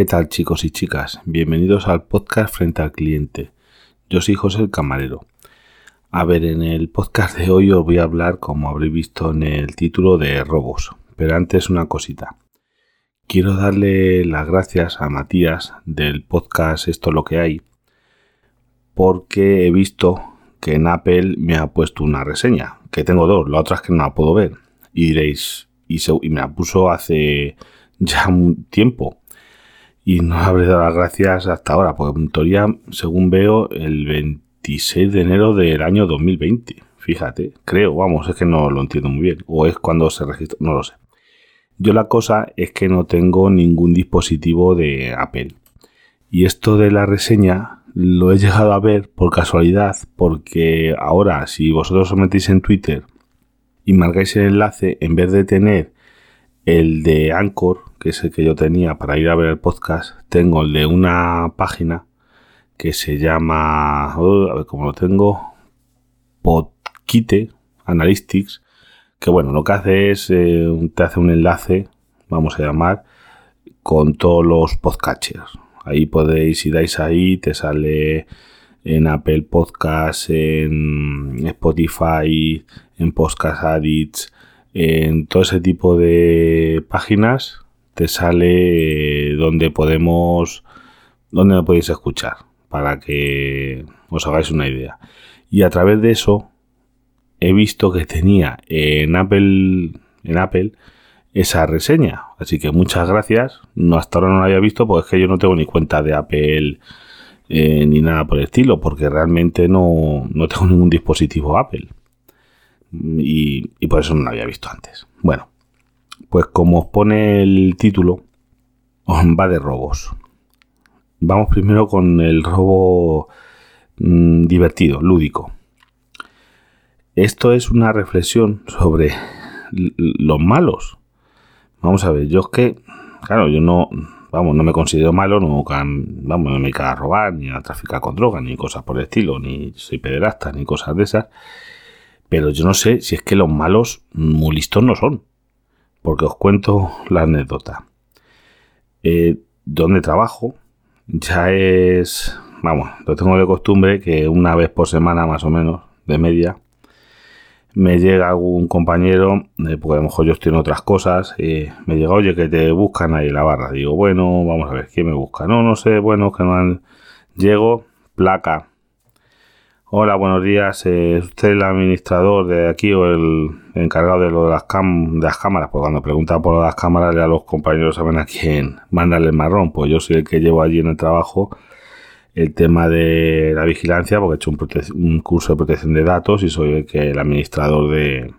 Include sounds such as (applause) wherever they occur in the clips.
¿Qué tal chicos y chicas? Bienvenidos al podcast Frente al Cliente. Yo soy José el Camarero. A ver, en el podcast de hoy os voy a hablar, como habréis visto en el título, de robos. Pero antes una cosita. Quiero darle las gracias a Matías del podcast Esto lo que hay, porque he visto que en Apple me ha puesto una reseña, que tengo dos, la otra es que no la puedo ver. Y diréis, y, y me la puso hace ya un tiempo y no habré dado las gracias hasta ahora, porque en teoría, según veo, el 26 de enero del año 2020. Fíjate, creo, vamos, es que no lo entiendo muy bien. O es cuando se registró, no lo sé. Yo la cosa es que no tengo ningún dispositivo de Apple. Y esto de la reseña lo he llegado a ver por casualidad, porque ahora, si vosotros os metéis en Twitter y marcáis el enlace, en vez de tener el de Anchor, que es el que yo tenía para ir a ver el podcast, tengo el de una página que se llama, a ver cómo lo tengo, Podkite Analytics, que bueno, lo que hace es, eh, te hace un enlace, vamos a llamar, con todos los podcatchers. Ahí podéis, si dais ahí, te sale en Apple Podcasts, en Spotify, en Podcast Addicts, en todo ese tipo de páginas te sale donde podemos, donde lo podéis escuchar, para que os hagáis una idea. Y a través de eso he visto que tenía en Apple, en Apple esa reseña. Así que muchas gracias. No, hasta ahora no la había visto porque es que yo no tengo ni cuenta de Apple eh, ni nada por el estilo, porque realmente no, no tengo ningún dispositivo Apple. Y, y por eso no la había visto antes. Bueno, pues como os pone el título, va de robos. Vamos primero con el robo mm, divertido, lúdico. Esto es una reflexión sobre los malos. Vamos a ver, yo es que, claro, yo no, vamos, no me considero malo, no, vamos, no me dedico a robar, ni a traficar con drogas, ni cosas por el estilo, ni soy pederasta, ni cosas de esas. Pero yo no sé si es que los malos muy listos no son porque os cuento la anécdota. Eh, donde trabajo ya es, vamos, lo tengo de costumbre que una vez por semana más o menos, de media, me llega algún compañero, eh, porque a lo mejor yo estoy en otras cosas, me llega, oye, que te buscan ahí en la barra. Digo, bueno, vamos a ver, ¿quién me busca? No, no sé, bueno, que no han... Llego, placa, Hola, buenos días. Eh, ¿Es usted el administrador de aquí o el encargado de lo de las, de las cámaras? Pues cuando pregunta por las cámaras, a los compañeros saben a quién mandarle el marrón. Pues yo soy el que llevo allí en el trabajo el tema de la vigilancia, porque he hecho un, curso de protección de datos y soy el, que, el administrador de,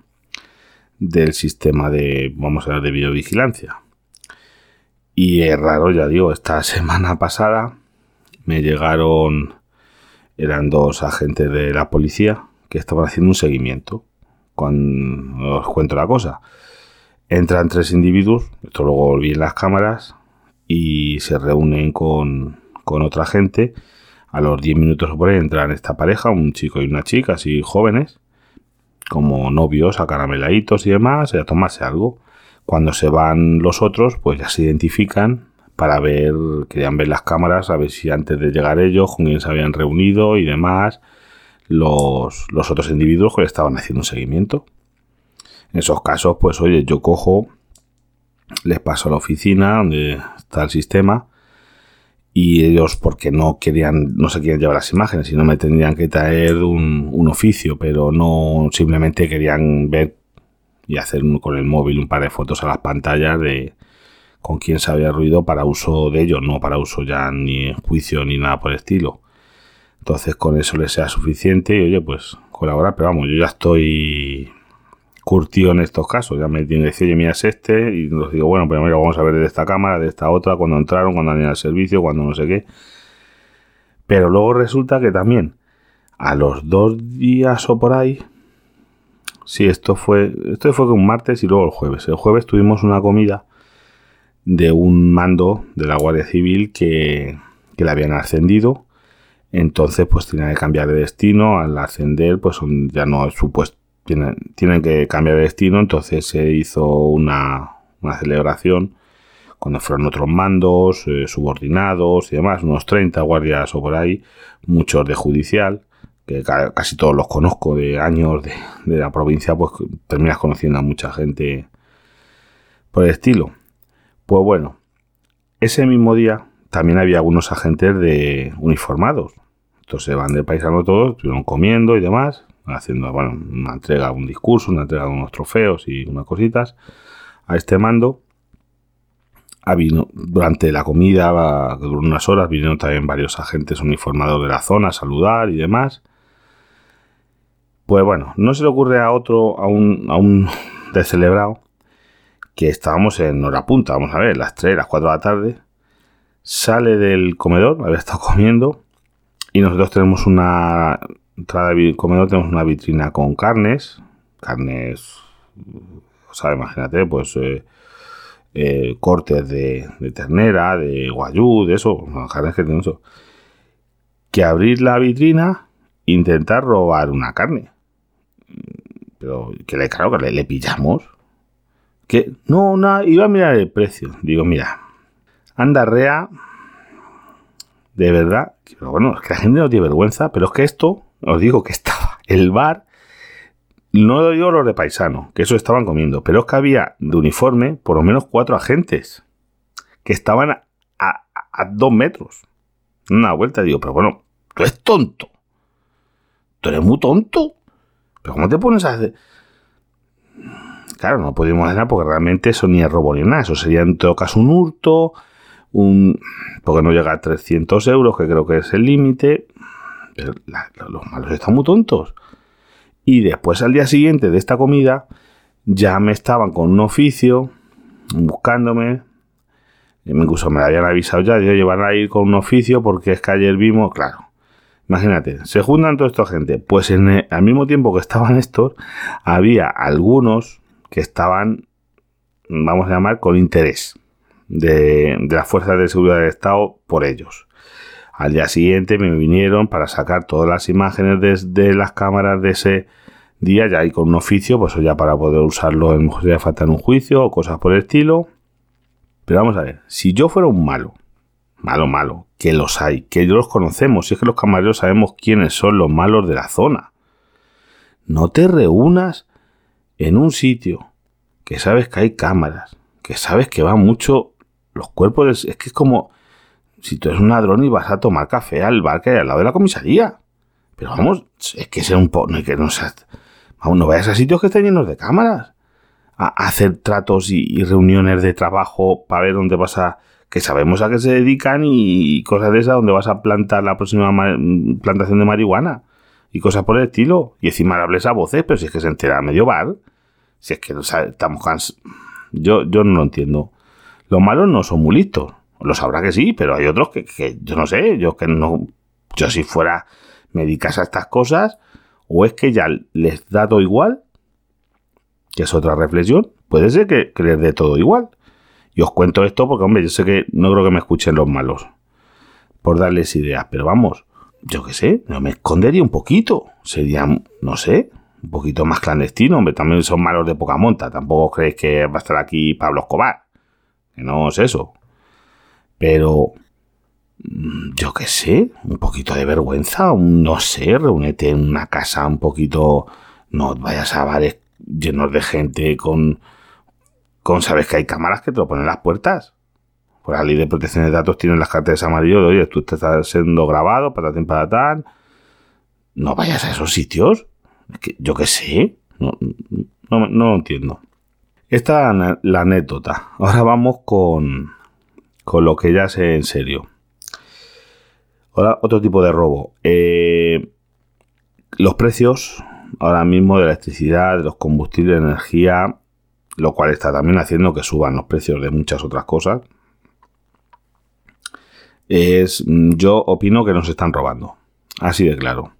del sistema de, vamos a ver, de videovigilancia. Y es raro, ya digo, esta (laughs) semana pasada me llegaron eran dos agentes de la policía que estaban haciendo un seguimiento. Cuando os cuento la cosa, entran tres individuos, esto luego en las cámaras, y se reúnen con, con otra gente. A los 10 minutos por ahí entran esta pareja, un chico y una chica, así jóvenes, como novios, a carameladitos y demás, a tomarse algo. Cuando se van los otros, pues ya se identifican para ver, querían ver las cámaras, a ver si antes de llegar ellos, con quién se habían reunido y demás, los, otros individuos que estaban haciendo un seguimiento. En esos casos, pues oye, yo cojo, les paso a la oficina donde está el sistema y ellos porque no querían, no se querían llevar las imágenes, sino me tendrían que traer un, un oficio, pero no simplemente querían ver y hacer con el móvil un par de fotos a las pantallas de, con quién se había ruido para uso de ellos, no para uso ya ni en juicio ni nada por el estilo. Entonces con eso les sea suficiente y oye, pues colaborar, pero vamos, yo ya estoy curtido en estos casos, ya me tiene que oye, mira es este, y les digo, bueno, primero vamos a ver de esta cámara, de esta otra, cuando entraron, cuando han al servicio, cuando no sé qué. Pero luego resulta que también a los dos días o por ahí, sí, esto fue, esto fue un martes y luego el jueves. El jueves tuvimos una comida de un mando de la Guardia Civil que, que le habían ascendido. Entonces, pues tiene que cambiar de destino. Al ascender, pues ya no es supuesto. Tienen, tienen que cambiar de destino. Entonces se hizo una, una celebración cuando fueron otros mandos, eh, subordinados y demás, unos 30 guardias o por ahí, muchos de judicial, que casi todos los conozco de años de, de la provincia, pues terminas conociendo a mucha gente por el estilo. Pues bueno, ese mismo día también había algunos agentes de uniformados. Entonces van de paisano todos, estuvieron comiendo y demás, haciendo bueno, una entrega, un discurso, una entrega de unos trofeos y unas cositas a este mando. durante la comida, duró unas horas, vinieron también varios agentes uniformados de la zona a saludar y demás. Pues bueno, no se le ocurre a otro, a un, a un descelebrado, que estábamos en hora punta, vamos a ver, las 3, las 4 de la tarde, sale del comedor, había estado comiendo, y nosotros tenemos una entrada de comedor, tenemos una vitrina con carnes, carnes, o sea, imagínate, pues eh, eh, cortes de, ternera, de guayú, de eso, carnes que tenemos eso. Que abrir la vitrina, intentar robar una carne. Pero que le, claro, que le pillamos que no, no, iba a mirar el precio. Digo, mira, anda rea, de verdad, pero bueno, es que la gente no tiene vergüenza, pero es que esto, os digo que estaba (laughs) el bar, no digo los de paisano, que eso estaban comiendo, pero es que había de uniforme por lo menos cuatro agentes que estaban a, a dos metros. Una vuelta, digo, pero bueno, tú eres tonto. Tú eres muy tonto. Pero ¿cómo te pones a hacer? Claro, no podemos hacer nada porque realmente eso ni es robo ni nada. Eso sería en todo caso un hurto, un porque no llega a 300 euros, que creo que es el límite. Pero los malos están muy tontos. Y después al día siguiente de esta comida, ya me estaban con un oficio, buscándome. Incluso me habían avisado ya, yo llevar a ir con un oficio porque es que ayer vimos, claro. Imagínate, se juntan toda esta gente. Pues al mismo tiempo que estaban estos, había algunos que estaban, vamos a llamar, con interés de, las fuerzas de seguridad del Estado por ellos. Al día siguiente me vinieron para sacar todas las imágenes de, las cámaras de ese día, ya hay con un oficio, pues ya para poder usarlo en ya falta en un juicio o cosas por el estilo. Pero vamos a ver, si yo fuera un malo, malo, malo, que los hay, que yo los conocemos, si es que los camareros sabemos quiénes son los malos de la zona, no te reúnas en un sitio que sabes que hay cámaras, que sabes que va mucho los cuerpos, es que es como si tú eres un ladrón y vas a tomar café al bar que hay al lado de la comisaría. Pero vamos, es que sea un poco, no, que no, vamos, no vayas a sitios que estén llenos de cámaras. A, hacer tratos y, reuniones de trabajo para ver dónde vas a, que sabemos a qué se dedican y cosas de esas, donde vas a plantar la próxima plantación de marihuana y cosas por el estilo. Y encima hables a voces, pero si es que se entera medio bar. Si es que estamos cansados. Yo, yo no lo entiendo. Los malos no son muy listos. Lo sabrá que sí, pero hay otros que, yo no sé. Yo que no. Yo si fuera. Me dedicas a estas cosas. O es que ya les da todo igual. Que es otra reflexión. Puede ser que, les dé todo igual. Y os cuento esto porque, hombre, yo sé que no creo que me escuchen los malos. Por darles ideas. Pero vamos, yo qué sé, no me escondería un poquito. Sería, no sé, un poquito más clandestino, hombre, también son malos de poca monta, tampoco creéis que va a estar aquí Pablo Escobar, que no es eso. Pero, mm, yo qué sé, un poquito de vergüenza, no sé, reúnete en una casa un poquito, no vayas a bares llenos de gente con, con, sabes que hay cámaras que te lo ponen en las puertas. Por la ley de protección de datos tienen las cartas amarillo de, oye, tú estás siendo grabado, para tal. No vayas a esos sitios yo qué sé, no, no, lo entiendo. Esta es la anécdota. Ahora vamos con, con lo que ya sé en serio. Ahora, otro tipo de robo. Eh, los precios ahora mismo de electricidad, de los combustibles, de energía, lo cual está también haciendo que suban los precios de muchas otras cosas. Es, yo opino que nos están robando. Así de claro.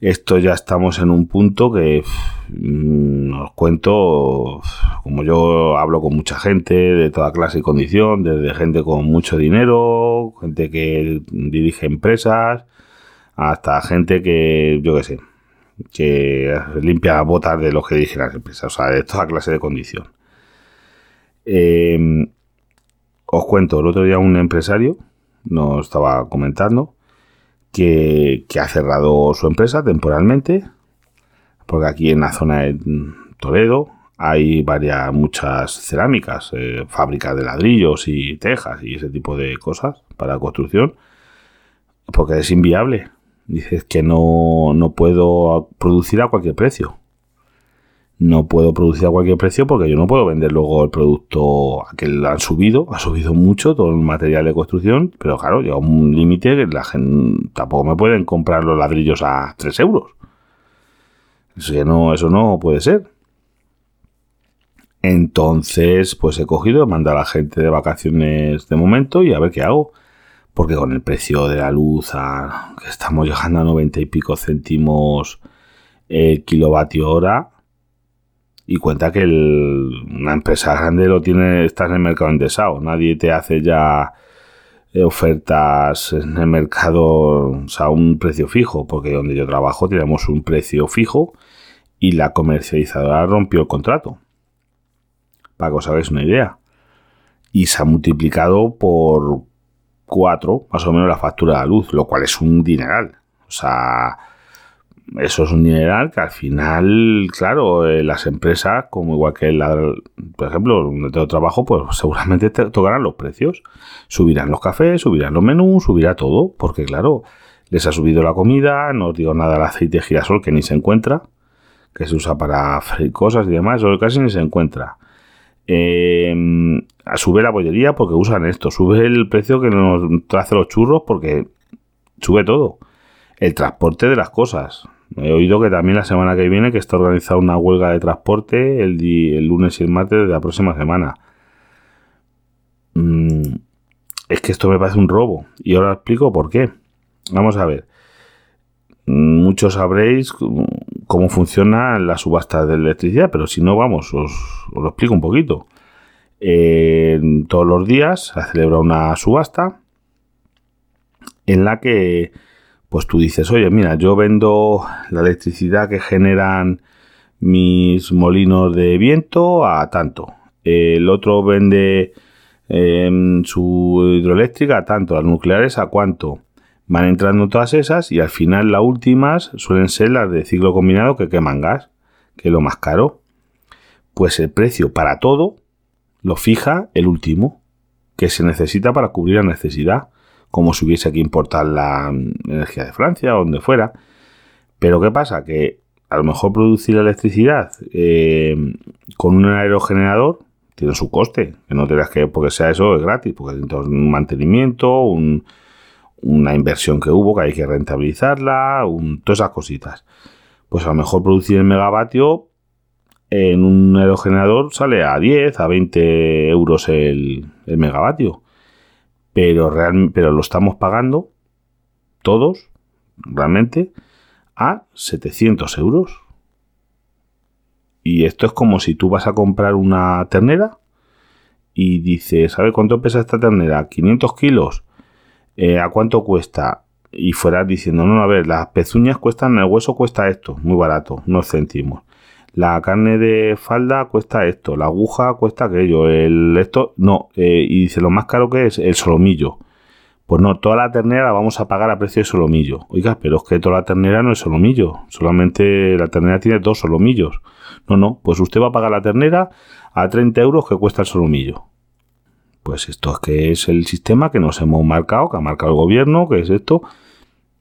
Esto ya estamos en un punto que mm, os cuento, como yo hablo con mucha gente de toda clase y condición, desde gente con mucho dinero, gente que dirige empresas, hasta gente que, yo qué sé, que limpia botas de los que dirigen las empresas, o sea, de toda clase de condición. Em, os cuento, el otro día un empresario nos estaba comentando que, ha cerrado su empresa temporalmente, porque aquí en la zona de Toledo hay varias, muchas cerámicas, eh, fábricas de ladrillos y tejas y ese tipo de cosas para construcción, porque es inviable. Dices que no, no puedo producir a cualquier precio no puedo producir a cualquier precio porque yo no puedo vender luego el producto a que han subido, ha subido mucho todo el material de construcción, pero claro, llega un límite que la gente tampoco me pueden comprar los ladrillos a 3 euros. Eso, no, eso no puede ser. Entonces, pues he cogido, he mandado a la gente de vacaciones de momento y a ver qué hago. Porque con el precio de la luz, a, que estamos llegando a 90 y pico céntimos el kilovatio hora, y cuenta que una empresa grande lo tiene, está en el mercado endesado. Nadie te hace ya eh, ofertas en el mercado a un precio fijo, porque donde yo trabajo tenemos un precio fijo y la comercializadora rompió el contrato. Para que os hagáis una idea. Y se ha multiplicado por cuatro, más o menos, la factura de la luz, lo cual es un dineral. O sea, eso es un dineral que al final, claro, eh, las empresas, como igual que la, por ejemplo, donde tengo trabajo, pues seguramente tocarán los precios. Subirán los cafés, subirán los menús, subirá todo, porque claro, les ha subido la comida, no os digo nada del aceite de girasol que ni se encuentra, que se usa para freír cosas y demás, eso casi ni se encuentra. Eh, sube la bollería porque usan esto, sube el precio que nos trace los churros porque sube todo. El transporte de las cosas, He oído que también la semana que viene que está organizada una huelga de transporte el, lunes y el martes de la próxima semana. Mm, es que esto me parece un robo. Y ahora explico por qué. Vamos a ver. Muchos sabréis cómo funciona la subasta de electricidad, pero si no, vamos, os, lo explico un poquito. todos los días se celebra una subasta en la que pues tú dices, oye, mira, yo vendo la electricidad que generan mis molinos de viento a tanto. El otro vende em, su hidroeléctrica a tanto, las nucleares a cuánto. Van entrando todas esas y al final las últimas suelen ser las de ciclo combinado que queman gas, que es lo más caro. Pues el precio para todo lo fija el último, que se necesita para cubrir la necesidad como si hubiese que importar la energía de Francia o donde fuera. Pero ¿qué pasa? Que a lo mejor producir electricidad eh, con un aerogenerador tiene su coste. Que no te que porque sea eso es gratis, porque hay un mantenimiento, una inversión que hubo que hay que rentabilizarla, todas esas cositas. Pues a lo mejor producir el megavatio en un aerogenerador sale a 10, a 20 euros el megavatio pero, pero lo estamos pagando todos, realmente, a 700 euros. Y esto es como si tú vas a comprar una ternera y dices, ¿sabe cuánto pesa esta ternera? 500 kilos. Eh, ¿A cuánto cuesta? Y fueras diciendo, no, a ver, las pezuñas cuestan, el hueso cuesta esto, muy barato, unos céntimos la carne de falda cuesta esto, la aguja cuesta aquello, el esto, no, eh, y dice lo más caro que es el solomillo. Pues no, toda la ternera la vamos a pagar a precio de solomillo. Oiga, pero es que toda la ternera no es solomillo, solamente la ternera tiene dos solomillos. No, no, pues usted va a pagar la ternera a 30 euros que cuesta el solomillo. Pues esto es que es el sistema que nos hemos marcado, que ha marcado el gobierno, que es esto.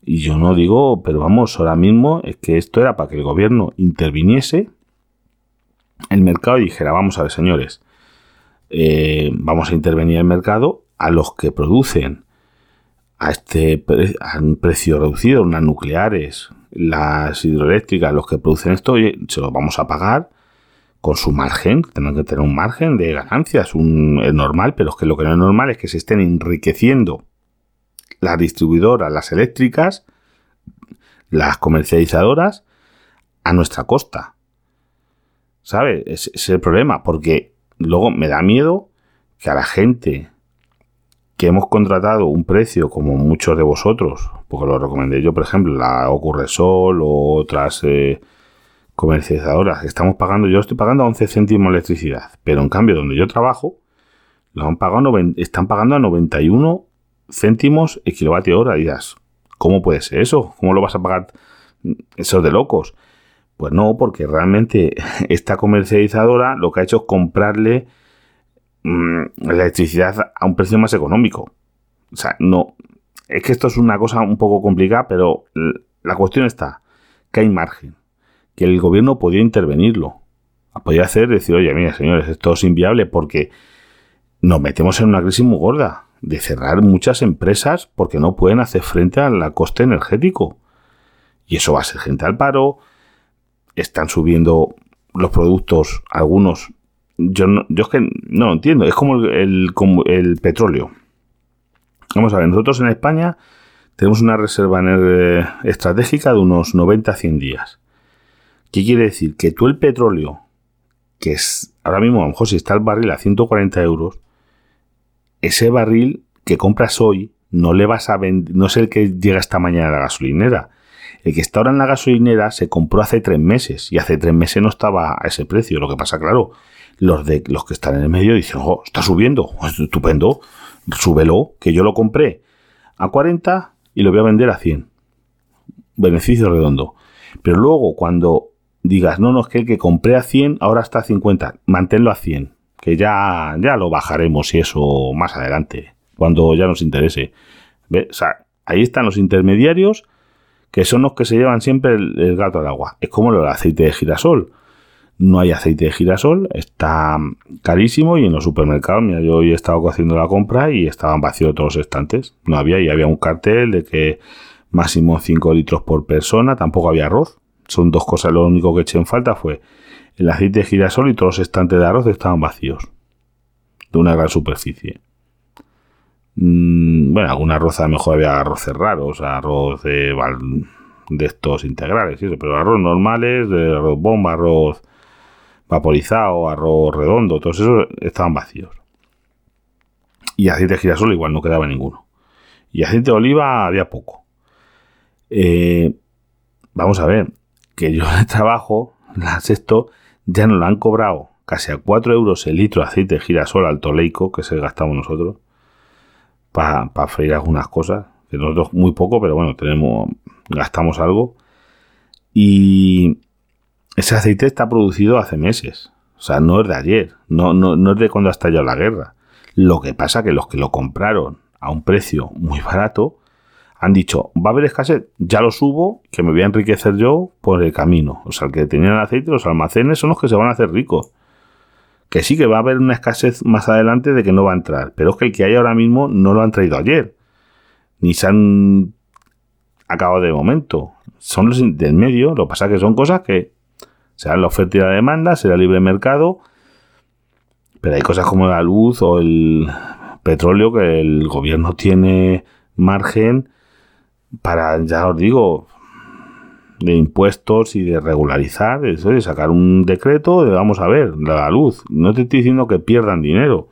Y yo no digo, pero vamos, ahora mismo es que esto era para que el gobierno interviniese el mercado dijera, vamos a ver, señores, eh, vamos a intervenir el mercado a los que producen a este un precio reducido, unas nucleares, las hidroeléctricas, los que producen esto, se los vamos a pagar con su margen, tienen que tener un margen de ganancias, un, es normal, pero es que lo que no es normal es que se estén enriqueciendo las distribuidoras, las eléctricas, las comercializadoras a nuestra costa. ¿Sabes? Es el problema, porque luego me da miedo que a la gente que hemos contratado un precio como muchos de vosotros, porque lo recomendé yo, por ejemplo, la Ocurre Sol o otras eh, comercializadoras, estamos pagando, yo estoy pagando 11 céntimos electricidad, pero en cambio donde yo trabajo, Lo han pagado, están pagando a 91 céntimos el kilovatio hora. Y ¿cómo puede ser eso? ¿Cómo lo vas a pagar? Eso de locos. Pues no, porque realmente (laughs) esta comercializadora lo que ha hecho es comprarle mm, electricidad a un precio más económico. O sea, no. Es que esto es una cosa un poco complicada, pero la cuestión está que hay margen, que el gobierno podía intervenirlo. Podía hacer, decir, oye, mira, señores, esto es inviable porque nos metemos en una crisis muy gorda de cerrar muchas empresas porque no pueden hacer frente al coste energético. Y eso va a ser gente al paro, están subiendo los productos, algunos. Yo, no, yo es que no entiendo. Es como el, petróleo. Vamos a ver, nosotros en España tenemos una reserva estratégica de unos 90 a 100 días. ¿Qué quiere decir? Que tú el petróleo, que es ahora mismo, a lo mejor si está el barril a 140 euros, ese barril que compras hoy no le vas a vender, no es el que llega esta mañana a la gasolinera. El que está ahora en la gasolinera se compró hace tres meses y hace tres meses no estaba a ese precio. Lo que pasa, claro, los de los que están en el medio dicen, oh, está subiendo, estupendo, súbelo, que yo lo compré a 40 y lo voy a vender a 100. Beneficio redondo. Pero luego cuando digas, no, no, es que el que compré a 100 ahora está a 50, manténlo a 100, que ya, ya lo bajaremos y eso más adelante, cuando ya nos interese. O sea, ahí están los intermediarios que son los que se llevan siempre el, gato al agua. Es como el aceite de girasol. No hay aceite de girasol, está carísimo y en los supermercados, mira, yo hoy he estado haciendo la compra y estaban vacíos todos los estantes. No había, y había un cartel de que máximo 5 litros por persona, tampoco había arroz. Son dos cosas, lo único que eché en falta fue el aceite de girasol y todos los estantes de arroz estaban vacíos. De una gran superficie. Mm, bueno, alguna arroz a lo mejor había arroces raros, arroz de, estos integrales, pero arroz normales, de arroz bomba, arroz vaporizado, arroz redondo, todos esos estaban vacíos. Y aceite de girasol igual no quedaba ninguno. Y aceite de oliva había poco. Eh, vamos a ver, que yo en el trabajo, la sexto, ya nos lo han cobrado casi a 4 euros el litro de aceite de girasol alto leico que se gastamos nosotros para freír algunas cosas. Que nosotros muy poco, pero bueno, tenemos, gastamos algo. Y ese aceite está producido hace meses. O sea, no es de ayer, no, no, no es de cuando ha estallado la guerra. Lo que pasa que los que lo compraron a un precio muy barato han dicho, va a haber escasez, ya lo subo, que me voy a enriquecer yo por el camino. O sea, el que tenían el aceite, los almacenes son los que se van a hacer ricos que sí que va a haber una escasez más adelante de que no va a entrar, pero es que el que hay ahora mismo no lo han traído ayer, ni se han acabado de momento. Son los del medio, lo que pasa es que son cosas que serán la oferta y la demanda, será libre mercado, pero hay cosas como la luz o el petróleo que el gobierno tiene margen para, ya os digo, de impuestos y de regularizar, de sacar un decreto de vamos a ver, la luz. No te estoy diciendo que pierdan dinero,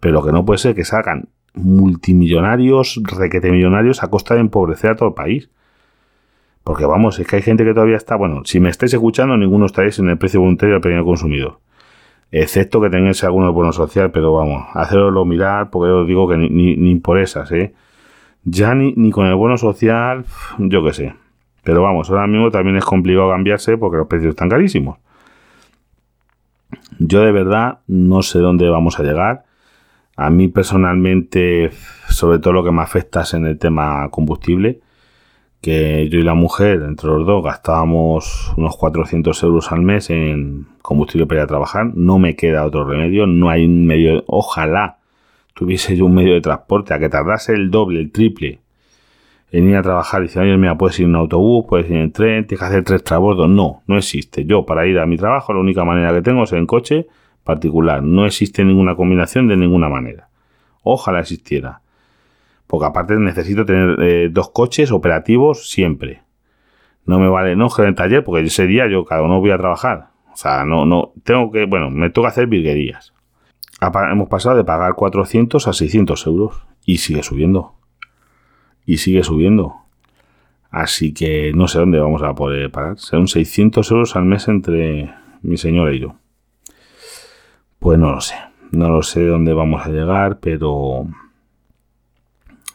pero que no puede ser que sacan multimillonarios, requete millonarios a costa de empobrecer a todo el país. Porque vamos, es que hay gente que todavía está, bueno, si me estáis escuchando, ninguno estáis en el precio voluntario del pequeño consumidor. Excepto que tengáis alguno bono social, pero vamos, haceroslo mirar, porque os digo que ni, ni, por esas, ¿eh? Ya ni, ni con el bono social, yo qué sé. Pero vamos, ahora mismo también es complicado cambiarse porque los precios están carísimos. Yo de verdad no sé dónde vamos a llegar. A mí personalmente, sobre todo lo que me afecta es en el tema combustible, que yo y la mujer, entre los dos, gastábamos unos 400 euros al mes en combustible para ir a trabajar. No me queda otro remedio, no hay un medio, ojalá tuviese yo un medio de transporte a que tardase el doble, el triple en ir a trabajar y decir, oye, mira, puedes ir en autobús, puedes ir en tren, tienes que hacer tres trabordos. No, no existe. Yo para ir a mi trabajo la única manera que tengo es en coche particular. No existe ninguna combinación de ninguna manera. Ojalá existiera. Porque aparte necesito tener eh, dos coches operativos siempre. No me vale, no, en el taller, porque ese día yo cada uno voy a trabajar. O sea, no, no, tengo que, bueno, me toca hacer virguerías. Hemos pasado de pagar 400 a 600 euros y sigue subiendo y sigue subiendo. Así que no sé dónde vamos a poder parar. Serán 600 euros al mes entre mi señora y yo. Pues no lo sé. no lo sé dónde vamos a llegar, pero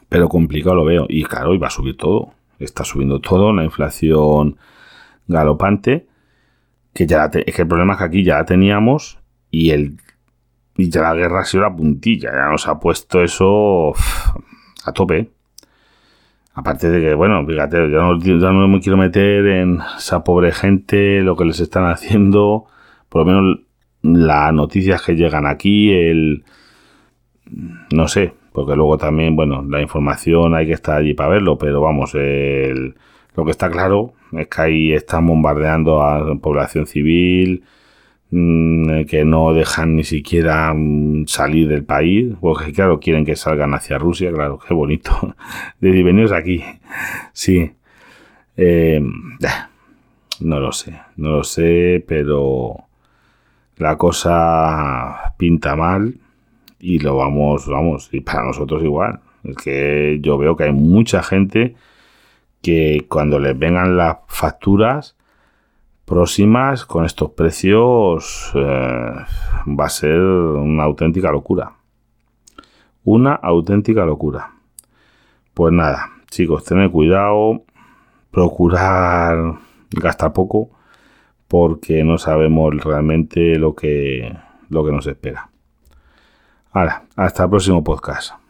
pero complicado lo veo. Y claro, iba a subir todo. Está subiendo todo, la inflación galopante. Que ya es que el problema es que aquí ya la teníamos y el y ya la guerra ha sido la puntilla, ya nos ha puesto eso a tope. Aparte de que, bueno, fíjate, yo no, me quiero meter en esa pobre gente, lo que les están haciendo, por lo menos las noticias que llegan aquí, el... no sé, porque luego también, bueno, la información hay que estar allí para verlo, pero vamos, el, lo que está claro es que ahí están bombardeando a la población civil, que no dejan ni siquiera mm, salir del país, porque claro, quieren que salgan hacia Rusia, claro, qué bonito. (laughs) De veniros aquí, sí. Eh, no lo sé, no lo sé, pero la cosa pinta mal y lo vamos, vamos, y para nosotros igual. Es que yo veo que hay mucha gente que cuando les vengan las facturas, próximas con estos precios eh, va a ser una auténtica locura. Una auténtica locura. Pues nada, chicos, tened cuidado, procurar gastar poco porque no sabemos realmente lo que, lo que nos espera. Ahora, hasta el próximo podcast.